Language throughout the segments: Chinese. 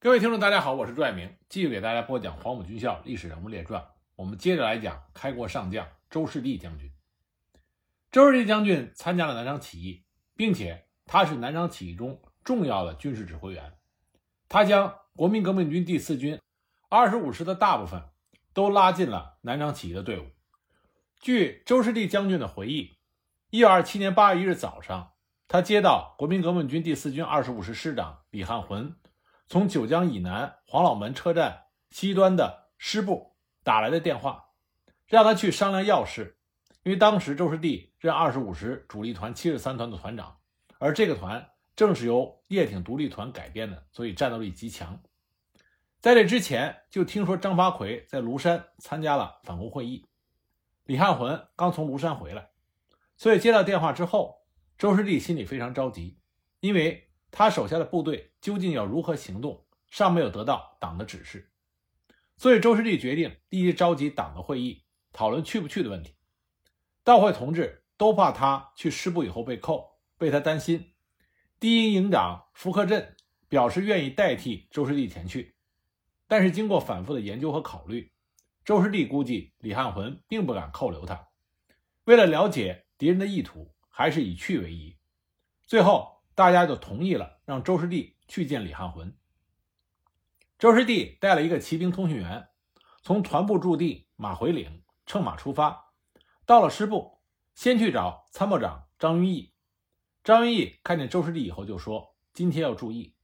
各位听众，大家好，我是朱爱明，继续给大家播讲《黄埔军校历史人物列传》。我们接着来讲开国上将周士第将军。周士第将军参加了南昌起义，并且他是南昌起义中重要的军事指挥员。他将国民革命军第四军二十五师的大部分都拉进了南昌起义的队伍。据周士第将军的回忆，一九二七年八月一日早上，他接到国民革命军第四军二十五师师长李汉魂从九江以南黄老门车站西端的师部打来的电话，让他去商量要事。因为当时周士第任二十五师主力团七十三团的团长，而这个团正是由叶挺独立团改编的，所以战斗力极强。在这之前，就听说张发奎在庐山参加了反攻会议，李汉魂刚从庐山回来，所以接到电话之后，周士第心里非常着急，因为他手下的部队究竟要如何行动，尚没有得到党的指示，所以周士第决定立即召集党的会议，讨论去不去的问题。到会同志都怕他去师部以后被扣，为他担心。第一营长福克镇表示愿意代替周士第前去，但是经过反复的研究和考虑，周士第估计李汉魂并不敢扣留他。为了了解敌人的意图，还是以去为宜。最后大家就同意了，让周师弟去见李汉魂。周师弟带了一个骑兵通讯员，从团部驻地马回岭乘马出发。到了师部，先去找参谋长张云逸。张云逸看见周师弟以后，就说：“今天要注意。”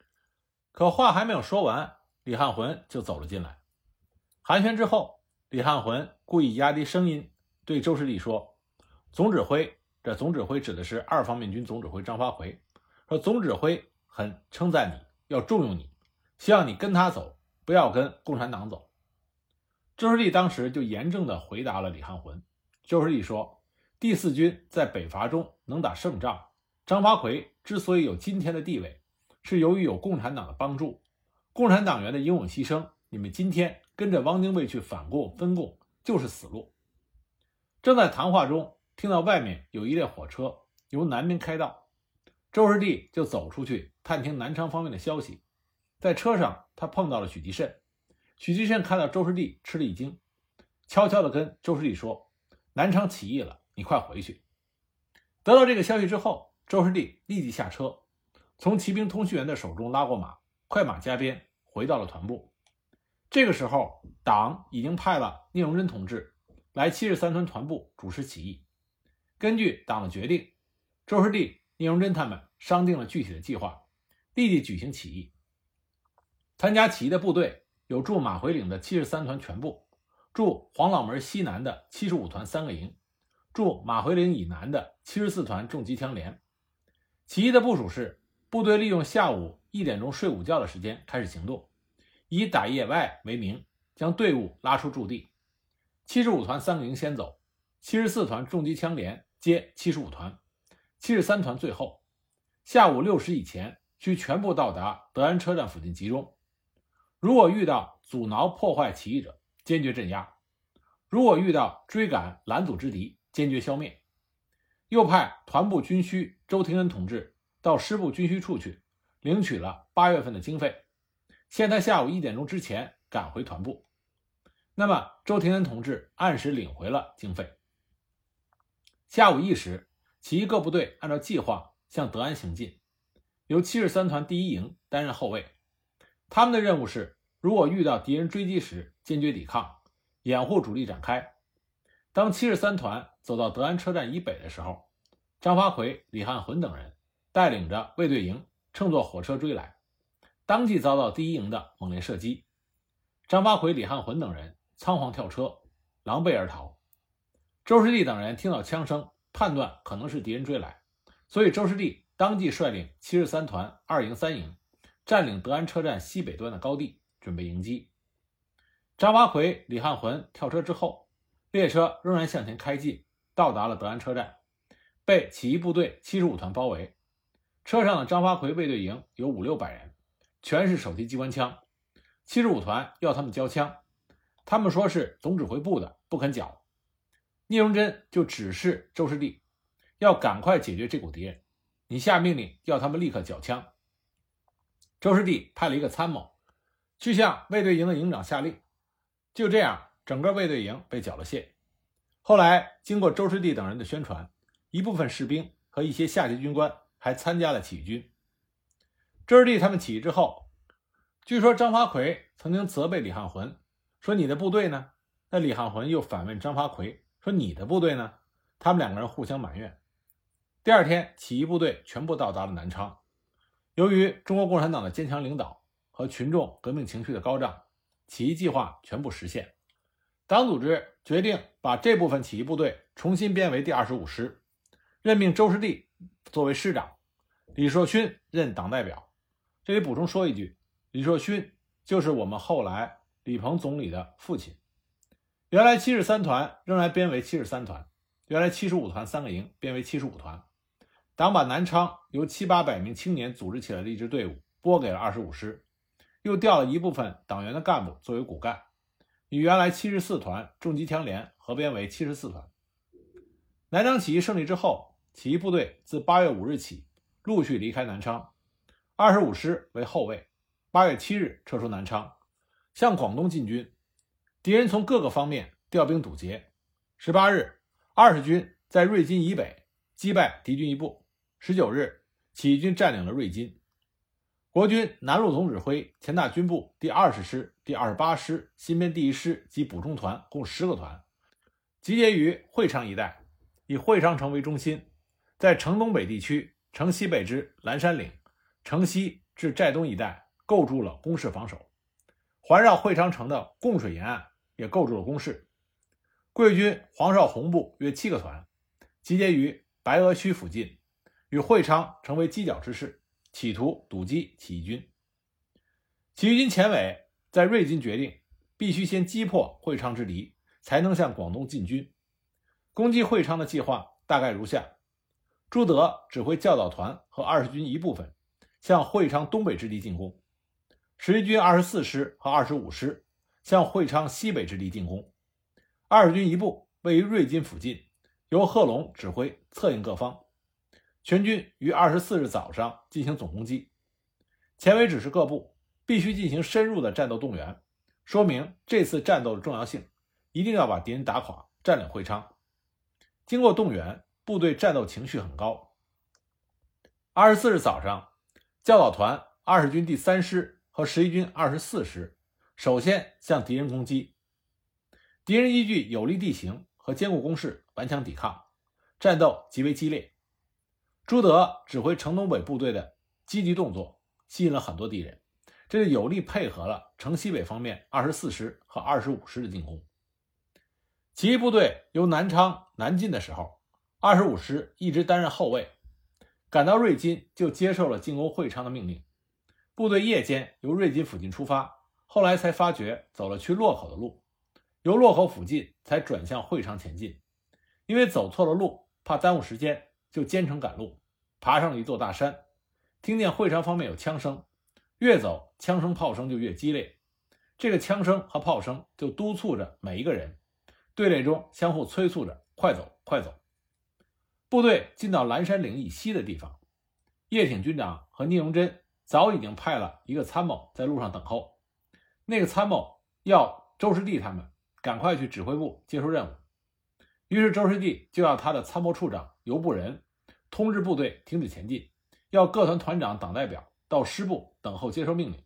可话还没有说完，李汉魂就走了进来。寒暄之后，李汉魂故意压低声音对周师弟说：“总指挥，这总指挥指的是二方面军总指挥张发奎，说总指挥很称赞你，要重用你，希望你跟他走，不要跟共产党走。”周士第当时就严正地回答了李汉魂。周士第说：“第四军在北伐中能打胜仗，张发奎之所以有今天的地位，是由于有共产党的帮助，共产党员的英勇牺牲。你们今天跟着汪精卫去反共分共，就是死路。”正在谈话中，听到外面有一列火车由南边开道，周士第就走出去探听南昌方面的消息。在车上，他碰到了许继慎，许继慎看到周士第，吃了一惊，悄悄地跟周士第说。南昌起义了，你快回去。得到这个消息之后，周士第立即下车，从骑兵通讯员的手中拉过马，快马加鞭回到了团部。这个时候，党已经派了聂荣臻同志来七十三团团部主持起义。根据党的决定，周士第、聂荣臻他们商定了具体的计划，立即举行起义。参加起义的部队有驻马回岭的七十三团全部。驻黄老门西南的七十五团三个营，驻马回岭以南的七十四团重机枪连。起义的部署是：部队利用下午一点钟睡午觉的时间开始行动，以打野外为名，将队伍拉出驻地。七十五团三个营先走，七十四团重机枪连接七十五团，七十三团最后。下午六时以前需全部到达德安车站附近集中。如果遇到阻挠破坏起义者，坚决镇压，如果遇到追赶拦阻之敌，坚决消灭。又派团部军需周廷恩同志到师部军需处去领取了八月份的经费，限他下午一点钟之前赶回团部。那么周廷恩同志按时领回了经费。下午一时，其余各部队按照计划向德安行进，由七十三团第一营担任后卫，他们的任务是。如果遇到敌人追击时，坚决抵抗，掩护主力展开。当七十三团走到德安车站以北的时候，张发奎、李汉魂等人带领着卫队营乘坐火车追来，当即遭到第一营的猛烈射击。张发奎、李汉魂等人仓皇跳车，狼狈而逃。周士第等人听到枪声，判断可能是敌人追来，所以周士第当即率领七十三团二营、三营占领德安车站西北端的高地。准备迎击张发奎、李汉魂跳车之后，列车仍然向前开进，到达了德安车站，被起义部队七十五团包围。车上的张发奎卫队营有五六百人，全是手提机关枪。七十五团要他们交枪，他们说是总指挥部的，不肯缴。聂荣臻就指示周士第，要赶快解决这股敌人，你下命令要他们立刻缴枪。周士第派了一个参谋。去向卫队营的营长下令。就这样，整个卫队营被缴了械。后来，经过周师弟等人的宣传，一部分士兵和一些下级军官还参加了起义军。周师弟他们起义之后，据说张发奎曾经责备李汉魂，说：“你的部队呢？”那李汉魂又反问张发奎说：“你的部队呢？”他们两个人互相埋怨。第二天，起义部队全部到达了南昌。由于中国共产党的坚强领导和群众革命情绪的高涨，起义计划全部实现。党组织决定把这部分起义部队重新编为第二十五师，任命周士第作为师长，李硕勋任党代表。这里补充说一句，李硕勋就是我们后来李鹏总理的父亲。原来七十三团仍然编为七十三团，原来七十五团三个营编为七十五团。党把南昌由七八百名青年组织起来的一支队伍拨给了二十五师，又调了一部分党员的干部作为骨干，与原来七十四团重机枪连合编为七十四团。南昌起义胜利之后，起义部队自八月五日起陆续离开南昌，二十五师为后卫，八月七日撤出南昌，向广东进军。敌人从各个方面调兵堵截。十八日，二十军在瑞金以北击败敌军一部。十九日，起义军占领了瑞金。国军南路总指挥、前大军部第二十师、第二十八师、新编第一师及补充团共十个团，集结于会昌一带，以会昌城为中心，在城东北地区、城西北之蓝山岭、城西至寨东一带构筑了工事防守，环绕会昌城的贡水沿岸也构筑了工事。桂军黄绍竑部约七个团，集结于白鹅区附近。与会昌成为犄角之势，企图堵击起义军。起义军前委在瑞金决定，必须先击破会昌之敌，才能向广东进军。攻击会昌的计划大概如下：朱德指挥教导团和二十军一部分向会昌东北之地进攻；十一军二十四师和二十五师向会昌西北之地进攻；二十军一部位于瑞金附近，由贺龙指挥，策应各方。全军于二十四日早上进行总攻击，前委指示各部必须进行深入的战斗动员，说明这次战斗的重要性，一定要把敌人打垮，占领会昌。经过动员，部队战斗情绪很高。二十四日早上，教导团二十军第三师和十一军二十四师首先向敌人攻击，敌人依据有利地形和坚固工事顽强抵抗，战斗极为激烈。朱德指挥城东北部队的积极动作，吸引了很多敌人，这就有力配合了城西北方面二十四师和二十五师的进攻。起义部队由南昌南进的时候，二十五师一直担任后卫，赶到瑞金就接受了进攻会昌的命令。部队夜间由瑞金附近出发，后来才发觉走了去洛口的路，由洛口附近才转向会昌前进。因为走错了路，怕耽误时间。就兼程赶路，爬上了一座大山，听见会昌方面有枪声，越走枪声炮声就越激烈。这个枪声和炮声就督促着每一个人，队列中相互催促着快走快走。部队进到蓝山岭以西的地方，叶挺军长和聂荣臻早已经派了一个参谋在路上等候。那个参谋要周师弟他们赶快去指挥部接受任务，于是周师弟就要他的参谋处长尤布仁。通知部队停止前进，要各团团长、党代表到师部等候接受命令。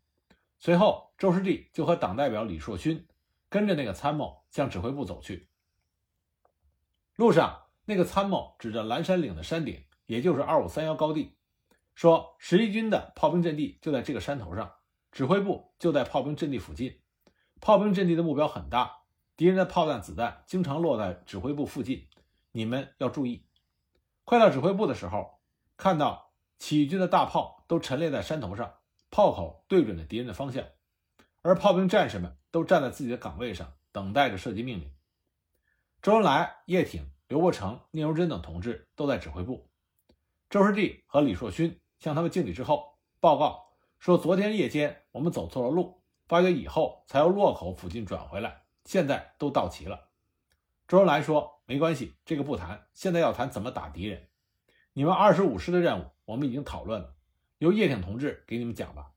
随后，周师弟就和党代表李硕勋跟着那个参谋向指挥部走去。路上，那个参谋指着蓝山岭的山顶，也就是二五三幺高地，说：“十一军的炮兵阵地就在这个山头上，指挥部就在炮兵阵地附近。炮兵阵地的目标很大，敌人的炮弹、子弹经常落在指挥部附近，你们要注意。”快到指挥部的时候，看到起义军的大炮都陈列在山头上，炮口对准了敌人的方向，而炮兵战士们都站在自己的岗位上，等待着射击命令。周恩来、叶挺、刘伯承、聂荣臻等同志都在指挥部。周师弟和李硕勋向他们敬礼之后，报告说：“昨天夜间我们走错了路，发觉以后才由洛口附近转回来，现在都到齐了。”周恩来说。没关系，这个不谈。现在要谈怎么打敌人。你们二十五师的任务我们已经讨论了，由叶挺同志给你们讲吧。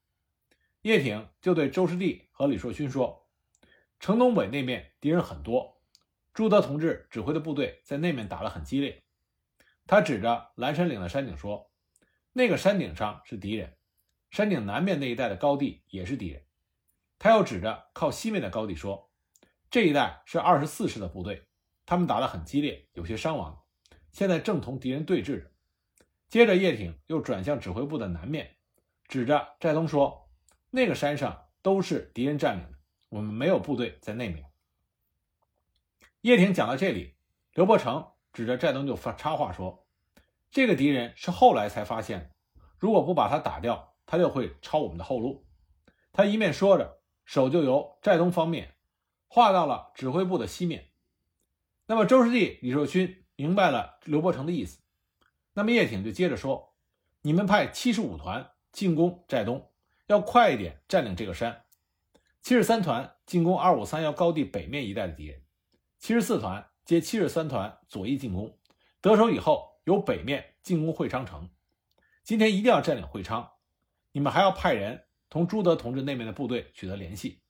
叶挺就对周师弟和李硕勋说：“城东北那面敌人很多，朱德同志指挥的部队在那面打得很激烈。”他指着蓝山岭的山顶说：“那个山顶上是敌人，山顶南面那一带的高地也是敌人。”他又指着靠西面的高地说：“这一带是二十四师的部队，他们打得很激烈，有些伤亡，现在正同敌人对峙着。”接着，叶挺又转向指挥部的南面，指着寨东说：“那个山上都是敌人占领的，我们没有部队在那面。”叶挺讲到这里，刘伯承指着寨东就发插话说。这个敌人是后来才发现，如果不把他打掉，他就会抄我们的后路。他一面说着，手就由寨东方面划到了指挥部的西面。那么周师弟李寿勋明白了刘伯承的意思，那么叶挺就接着说：“你们派七十五团进攻寨东，要快一点占领这个山。七十三团进攻二五三幺高地北面一带的敌人，七十四团接七十三团左翼进攻，得手以后。”由北面进攻会昌城，今天一定要占领会昌。你们还要派人同朱德同志那边的部队取得联系。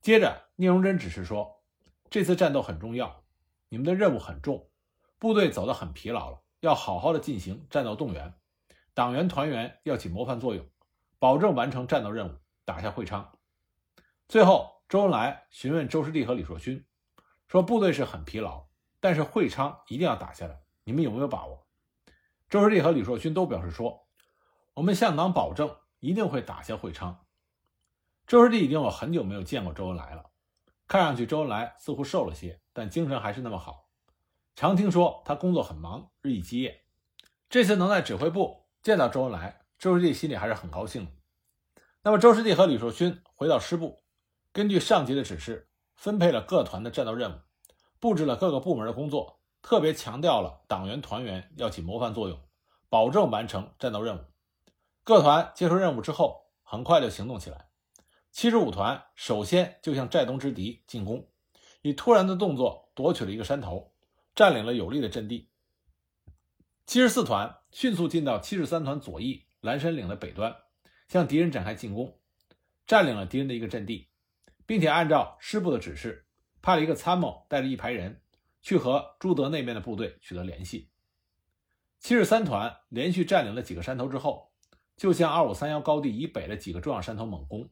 接着，聂荣臻指示说：“这次战斗很重要，你们的任务很重，部队走得很疲劳了，要好好的进行战斗动员，党员团员要起模范作用，保证完成战斗任务，打下会昌。”最后，周恩来询问周师弟和李硕勋说：“部队是很疲劳，但是会昌一定要打下来。”你们有没有把握？周师弟和李硕勋都表示说：“我们向党保证，一定会打下会昌。”周师弟已经有很久没有见过周恩来了，看上去周恩来似乎瘦了些，但精神还是那么好。常听说他工作很忙，日以继夜。这次能在指挥部见到周恩来，周师弟心里还是很高兴的。那么，周师弟和李硕勋回到师部，根据上级的指示，分配了各团的战斗任务，布置了各个部门的工作。特别强调了党员团员要起模范作用，保证完成战斗任务。各团接受任务之后，很快就行动起来。七十五团首先就向寨东之敌进攻，以突然的动作夺取了一个山头，占领了有利的阵地。七十四团迅速进到七十三团左翼蓝山岭的北端，向敌人展开进攻，占领了敌人的一个阵地，并且按照师部的指示，派了一个参谋带着一排人。去和朱德那边的部队取得联系。七十三团连续占领了几个山头之后，就向二五三幺高地以北的几个重要山头猛攻。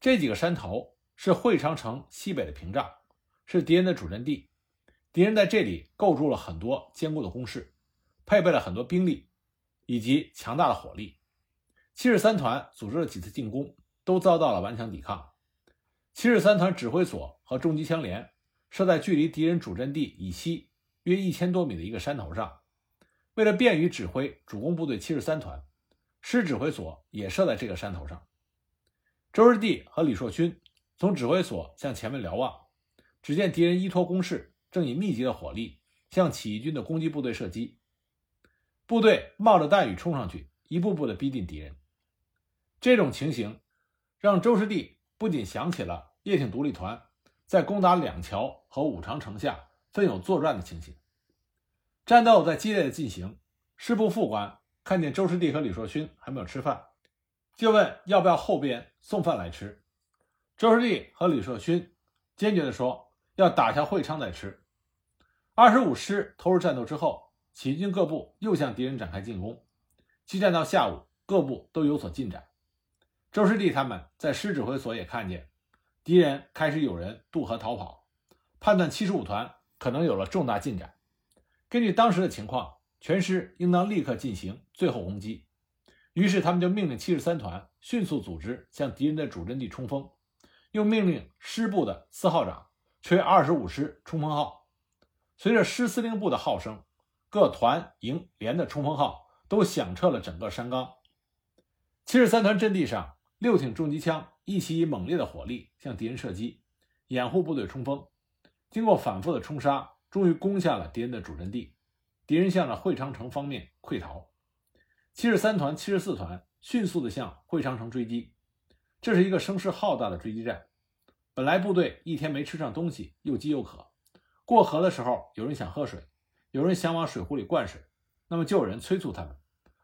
这几个山头是会昌城西北的屏障，是敌人的主阵地。敌人在这里构筑了很多坚固的工事，配备了很多兵力以及强大的火力。七十三团组织了几次进攻，都遭到了顽强抵抗。七十三团指挥所和重机枪连。设在距离敌人主阵地以西约一千多米的一个山头上。为了便于指挥主攻部队七十三团，师指挥所也设在这个山头上。周师弟和李硕勋从指挥所向前面瞭望，只见敌人依托工事，正以密集的火力向起义军的攻击部队射击。部队冒着弹雨冲上去，一步步的逼近敌人。这种情形让周师弟不仅想起了叶挺独立团。在攻打两桥和武长城下奋勇作战的情形，战斗在激烈的进行。师部副官看见周师弟和李硕勋还没有吃饭，就问要不要后边送饭来吃。周师弟和李硕勋坚决地说要打下会昌再吃。二十五师投入战斗之后，起义军各部又向敌人展开进攻。激战到下午，各部都有所进展。周师弟他们在师指挥所也看见。敌人开始有人渡河逃跑，判断七十五团可能有了重大进展。根据当时的情况，全师应当立刻进行最后攻击。于是，他们就命令七十三团迅速组织向敌人的主阵地冲锋，又命令师部的四号长吹二十五师冲锋号。随着师司令部的号声，各团、营、连的冲锋号都响彻了整个山冈。七十三团阵地上，六挺重机枪。一起以猛烈的火力向敌人射击，掩护部队冲锋。经过反复的冲杀，终于攻下了敌人的主阵地。敌人向着会昌城方面溃逃。七十三团、七十四团迅速地向会昌城追击。这是一个声势浩大的追击战。本来部队一天没吃上东西，又饥又渴。过河的时候，有人想喝水，有人想往水壶里灌水，那么就有人催促他们：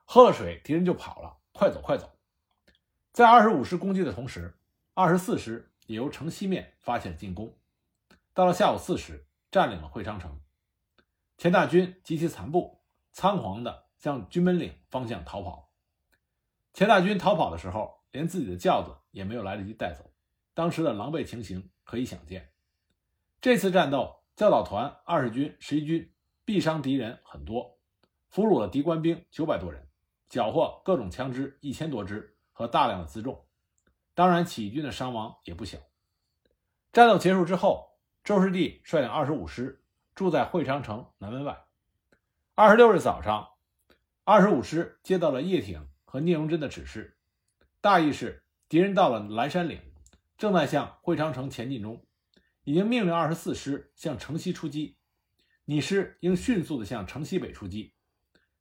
喝了水，敌人就跑了，快走，快走！在二十五师攻击的同时，二十四师也由城西面发起了进攻。到了下午四时，占领了会昌城。钱大军及其残部仓皇地向军门岭方向逃跑。钱大军逃跑的时候，连自己的轿子也没有来得及带走。当时的狼狈情形可以想见。这次战斗，教导团二十军、十一军毙伤敌人很多，俘虏了敌官兵九百多人，缴获各种枪支一千多支和大量的辎重。当然，起义军的伤亡也不小。战斗结束之后，周士第率领二十五师。住在会昌城南门外。二十六日早上，二十五师接到了叶挺和聂荣臻的指示，大意是敌人到了蓝山岭，正在向会昌城前进中，已经命令二十四师向城西出击，你师应迅速的向城西北出击。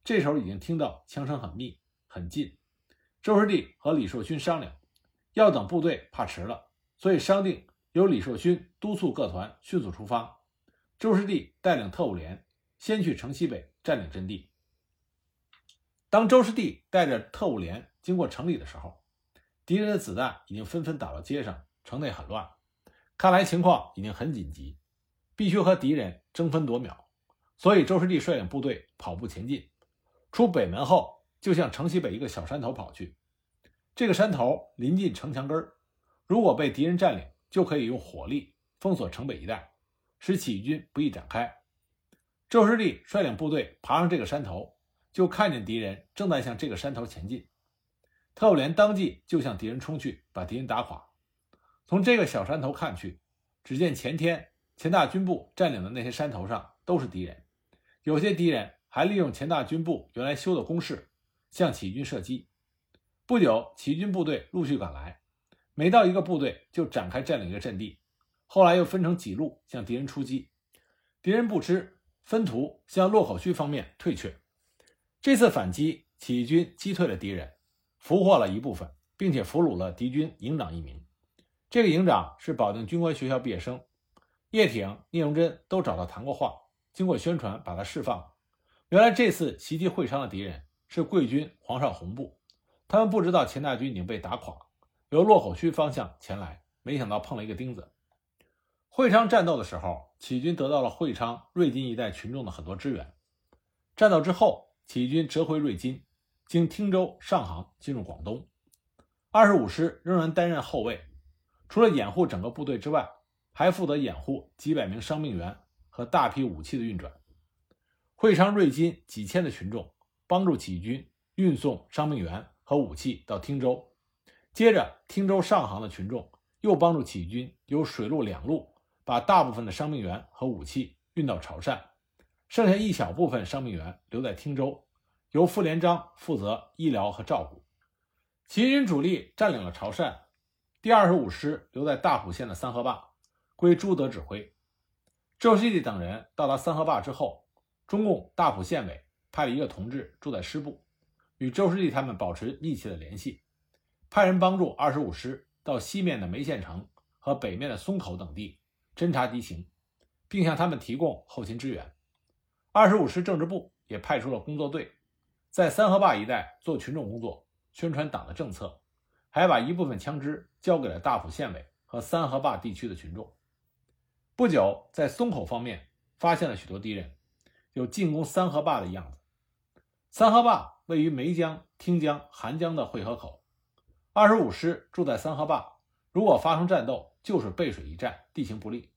这时候已经听到枪声很密很近，周士第和李硕勋商量，要等部队怕迟了，所以商定由李硕勋督促各团迅速出发。周士第带领特务连先去城西北占领阵地。当周士第带着特务连经过城里的时候，敌人的子弹已经纷纷打到街上，城内很乱。看来情况已经很紧急，必须和敌人争分夺秒。所以周士第率领部队跑步前进，出北门后就向城西北一个小山头跑去。这个山头临近城墙根儿，如果被敌人占领，就可以用火力封锁城北一带。使起义军不易展开。周士第率领部队爬上这个山头，就看见敌人正在向这个山头前进。特务连当即就向敌人冲去，把敌人打垮。从这个小山头看去，只见前天钱大军部占领的那些山头上都是敌人，有些敌人还利用钱大军部原来修的工事向起义军射击。不久，起义军部队陆续赶来，每到一个部队就展开占领一个阵地。后来又分成几路向敌人出击，敌人不知，分途向洛口区方面退却。这次反击，起义军击退了敌人，俘获了一部分，并且俘虏了敌军营长一名。这个营长是保定军官学校毕业生，叶挺、聂荣臻都找他谈过话，经过宣传把他释放。原来这次袭击会昌的敌人是贵军黄绍竑部，他们不知道钱大军已经被打垮，由洛口区方向前来，没想到碰了一个钉子。会昌战斗的时候，起义军得到了会昌、瑞金一带群众的很多支援。战斗之后，起义军折回瑞金，经汀州、上杭进入广东。二十五师仍然担任后卫，除了掩护整个部队之外，还负责掩护几百名伤病员和大批武器的运转。会昌、瑞金几千的群众帮助起义军运送伤病员和武器到汀州，接着汀州、上杭的群众又帮助起义军由水陆两路。把大部分的伤病员和武器运到潮汕，剩下一小部分伤病员留在汀州，由傅连璋负责医疗和照顾。秦军主力占领了潮汕，第二十五师留在大埔县的三河坝，归朱德指挥。周士第等人到达三河坝之后，中共大埔县委派了一个同志住在师部，与周士第他们保持密切的联系，派人帮助二十五师到西面的梅县城和北面的松口等地。侦察敌情，并向他们提供后勤支援。二十五师政治部也派出了工作队，在三河坝一带做群众工作，宣传党的政策，还把一部分枪支交给了大埔县委和三河坝地区的群众。不久，在松口方面发现了许多敌人，有进攻三河坝的样子。三河坝位于梅江、汀江、韩江的汇合口，二十五师住在三河坝，如果发生战斗，就是背水一战，地形不利，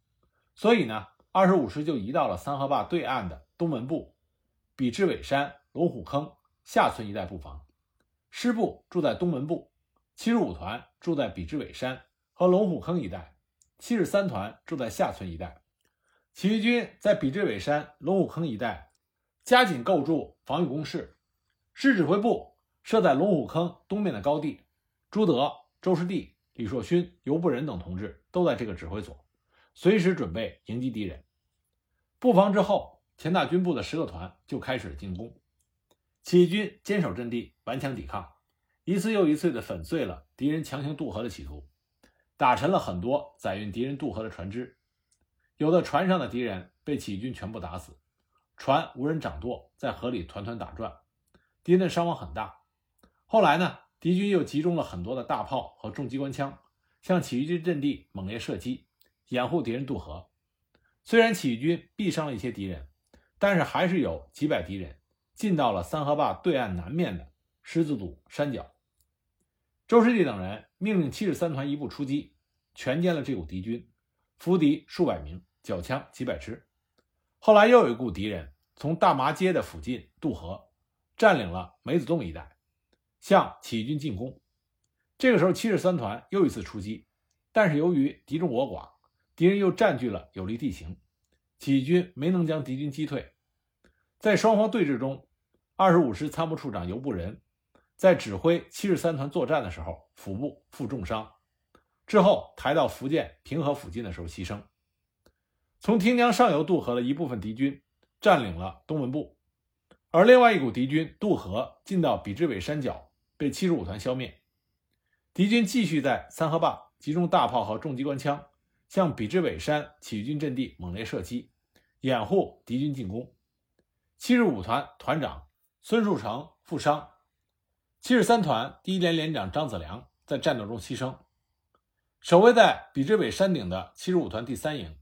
所以呢，二十五师就移到了三河坝对岸的东门部、比之尾山、龙虎坑下村一带布防。师部住在东门部，七十五团住在比之尾山和龙虎坑一带，七十三团住在下村一带。起义军在比之尾山、龙虎坑一带加紧构筑防御工事。师指挥部设在龙虎坑东面的高地，朱德、周士第。李硕勋、尤不仁等同志都在这个指挥所，随时准备迎击敌人。布防之后，钱大军部的十个团就开始了进攻。起义军坚守阵地，顽强抵抗，一次又一次地粉碎了敌人强行渡河的企图，打沉了很多载运敌人渡河的船只。有的船上的敌人被起义军全部打死，船无人掌舵，在河里团团打转，敌人的伤亡很大。后来呢，敌军又集中了很多的大炮和重机关枪，向起义军阵地猛烈射击，掩护敌人渡河。虽然起义军毙伤了一些敌人，但是还是有几百敌人进到了三河坝对岸南面的狮子堵山脚。周师弟等人命令七十三团一部出击，全歼了这股敌军，俘敌数百名，缴枪几百支。后来又有一股敌人从大麻街的附近渡河，占领了梅子洞一带，向起义军进攻。这个时候，七十三团又一次出击，但是由于敌众我寡，敌人又占据了有利地形，起义军没能将敌军击退。在双方对峙中，二十五师参谋处长尤布仁在指挥七十三团作战的时候，腹部负重伤，之后抬到福建平和附近的时候牺牲。从汀江上游渡河的一部分敌军占领了东文部，而另外一股敌军渡河进到比之尾山脚，被七十五团消灭。敌军继续在三河坝集中大炮和重机关枪，向比之尾山起义军阵地猛烈射击，掩护敌军进攻。七十五团团长孙树成负伤，七十三团第一连连长张子良在战斗中牺牲。守卫在比之尾山顶的七十五团第三营。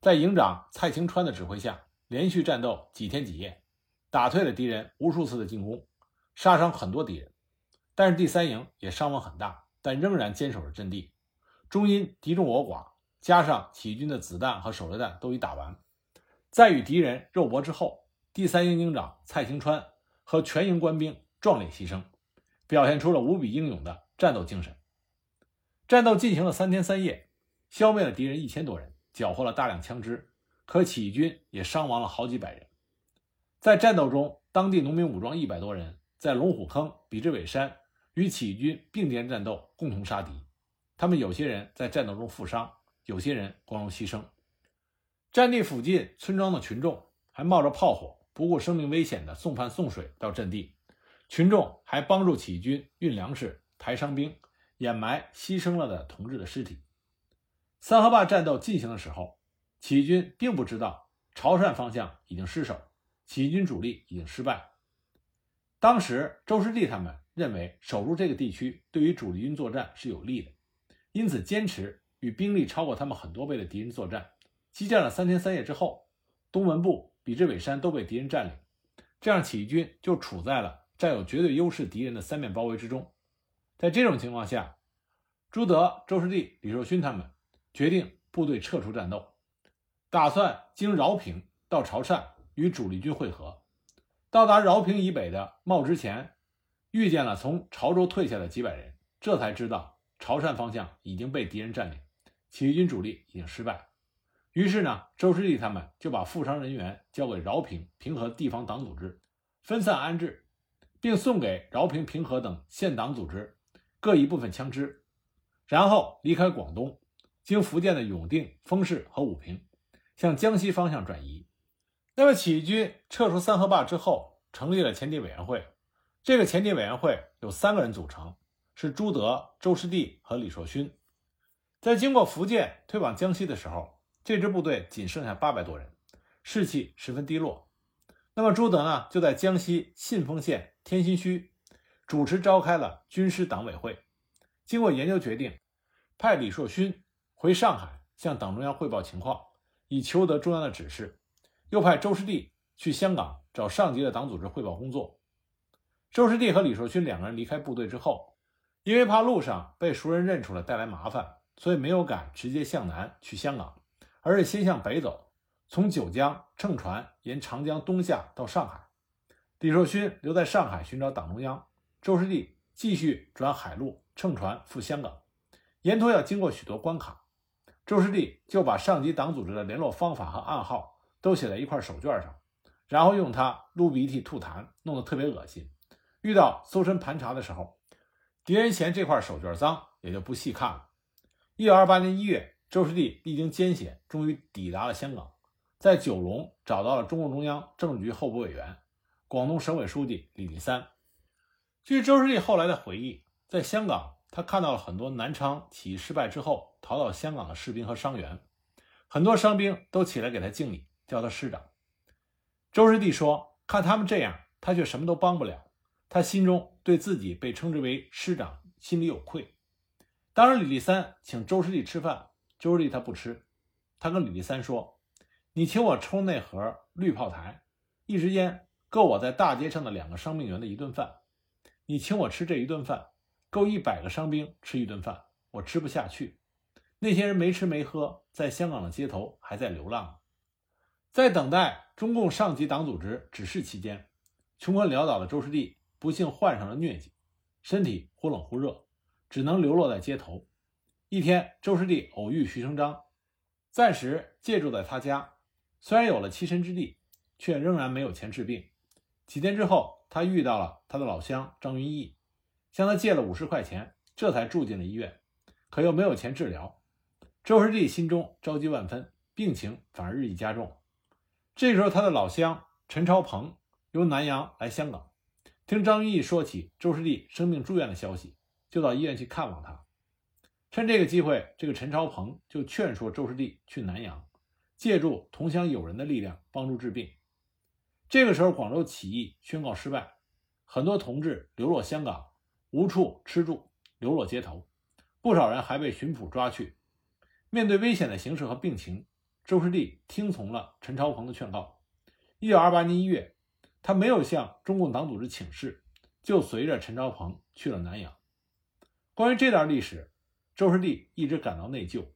在营长蔡清川的指挥下，连续战斗几天几夜，打退了敌人无数次的进攻，杀伤很多敌人。但是第三营也伤亡很大，但仍然坚守着阵地。终因敌众我寡，加上起义军的子弹和手榴弹都已打完，在与敌人肉搏之后，第三营营长蔡兴川和全营官兵壮烈牺牲，表现出了无比英勇的战斗精神。战斗进行了三天三夜，消灭了敌人一千多人。缴获了大量枪支，可起义军也伤亡了好几百人。在战斗中，当地农民武装一百多人在龙虎坑、比之尾山与起义军并肩战斗，共同杀敌。他们有些人在战斗中负伤，有些人光荣牺牲。战地附近村庄的群众还冒着炮火，不顾生命危险的送饭送水到阵地。群众还帮助起义军运粮食、抬伤兵、掩埋牺牲了的同志的尸体。三河坝战斗进行的时候，起义军并不知道潮汕方向已经失守，起义军主力已经失败。当时周师弟他们认为守住这个地区对于主力军作战是有利的，因此坚持与兵力超过他们很多倍的敌人作战。激战了三天三夜之后，东门部、比之尾山都被敌人占领，这样起义军就处在了占有绝对优势敌人的三面包围之中。在这种情况下，朱德、周士第、李寿勋他们。决定部队撤出战斗，打算经饶平到潮汕与主力军会合。到达饶平以北的茂之前，遇见了从潮州退下的几百人，这才知道潮汕方向已经被敌人占领，起义军主力已经失败。于是呢，周师弟他们就把负伤人员交给饶平、平和地方党组织分散安置，并送给饶平、平和等县党组织各一部分枪支，然后离开广东。经福建的永定、丰市和武平，向江西方向转移。那么起义军撤出三河坝之后，成立了前敌委员会。这个前敌委员会有三个人组成，是朱德、周师弟和李硕勋。在经过福建退往江西的时候，这支部队仅剩下八百多人，士气十分低落。那么朱德呢，就在江西信丰县天心墟主持召开了军师党委会，经过研究决定，派李硕勋。回上海向党中央汇报情况，以求得中央的指示。又派周师弟去香港找上级的党组织汇报工作。周师弟和李硕勋两个人离开部队之后，因为怕路上被熟人认出来带来麻烦，所以没有敢直接向南去香港，而是先向北走，从九江乘船沿长江东下到上海。李硕勋留在上海寻找党中央，周师弟继续转海路乘船赴香港，沿途要经过许多关卡。周师弟就把上级党组织的联络方法和暗号都写在一块手绢上，然后用它撸鼻涕吐痰，弄得特别恶心。遇到搜身盘查的时候，敌人嫌这块手绢脏，也就不细看了。一九二八年一月，周师弟历经艰险，终于抵达了香港，在九龙找到了中共中央政治局候补委员、广东省委书记李立三。据周师弟后来的回忆，在香港，他看到了很多南昌起义失败之后。逃到香港的士兵和伤员，很多伤兵都起来给他敬礼，叫他师长。周师弟说：“看他们这样，他却什么都帮不了，他心中对自己被称之为师长心里有愧。当时李立三请周师弟吃饭，周师弟他不吃，他跟李立三说：“你请我抽那盒绿炮台，一时间够我在大街上的两个伤病员的一顿饭。你请我吃这一顿饭，够一百个伤兵吃一顿饭，我吃不下去。那些人没吃没喝，在香港的街头还在流浪。”在等待中共上级党组织指示期间，穷困潦倒的周师弟不幸患上了疟疾，身体忽冷忽热，只能流落在街头。一天，周师弟偶遇徐成章，暂时借住在他家。虽然有了栖身之地，却仍然没有钱治病。几天之后，他遇到了他的老乡张云逸，向他借了五十块钱，这才住进了医院。可又没有钱治疗，周师弟心中着急万分，病情反而日益加重。这时候，他的老乡陈超鹏由南阳来香港，听张云逸说起周师弟生病住院的消息，就到医院去看望他。趁这个机会，这个陈朝鹏就劝说周师弟去南阳，借助同乡友人的力量帮助治病。这个时候，广州起义宣告失败，很多同志流落香港，无处吃住，流落街头，不少人还被巡捕抓去。面对危险的形势和病情。周师弟听从了陈朝鹏的劝告。一九二八年一月，他没有向中共党组织请示，就随着陈朝鹏去了南阳。关于这段历史，周师弟一直感到内疚。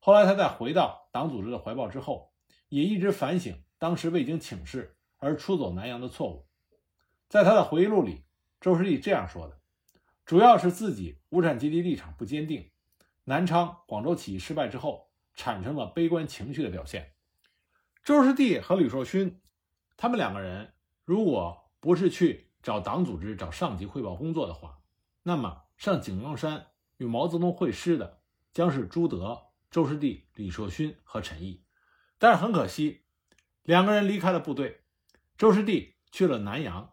后来他在回到党组织的怀抱之后，也一直反省当时未经请示而出走南阳的错误。在他的回忆录里，周师弟这样说的：“主要是自己无产阶级立场不坚定。南昌、广州起义失败之后。”产生了悲观情绪的表现。周师弟和吕硕勋，他们两个人如果不是去找党组织、找上级汇报工作的话，那么上井冈山与毛泽东会师的将是朱德、周师弟、李硕勋和陈毅。但是很可惜，两个人离开了部队，周师弟去了南阳，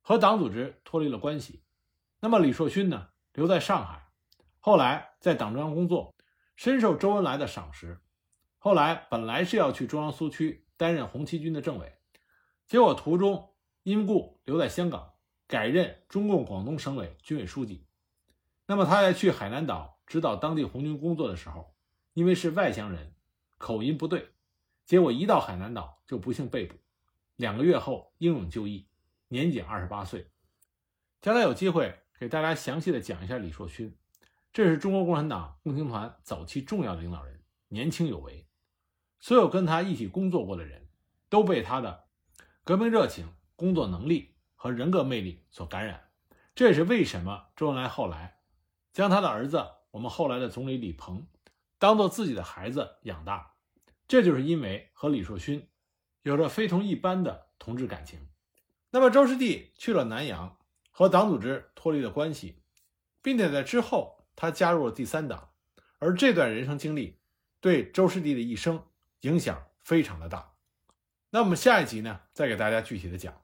和党组织脱离了关系。那么李硕勋呢，留在上海，后来在党中央工作。深受周恩来的赏识，后来本来是要去中央苏区担任红七军的政委，结果途中因故留在香港，改任中共广东省委军委书记。那么他在去海南岛指导当地红军工作的时候，因为是外乡人，口音不对，结果一到海南岛就不幸被捕，两个月后英勇就义，年仅二十八岁。将来有机会给大家详细的讲一下李硕勋。这是中国共产党共青团早期重要的领导人，年轻有为。所有跟他一起工作过的人，都被他的革命热情、工作能力和人格魅力所感染。这也是为什么周恩来后来将他的儿子，我们后来的总理李鹏，当做自己的孩子养大。这就是因为和李硕勋有着非同一般的同志感情。那么周师弟去了南阳，和党组织脱离了关系，并且在之后。他加入了第三党，而这段人生经历对周师弟的一生影响非常的大。那我们下一集呢，再给大家具体的讲。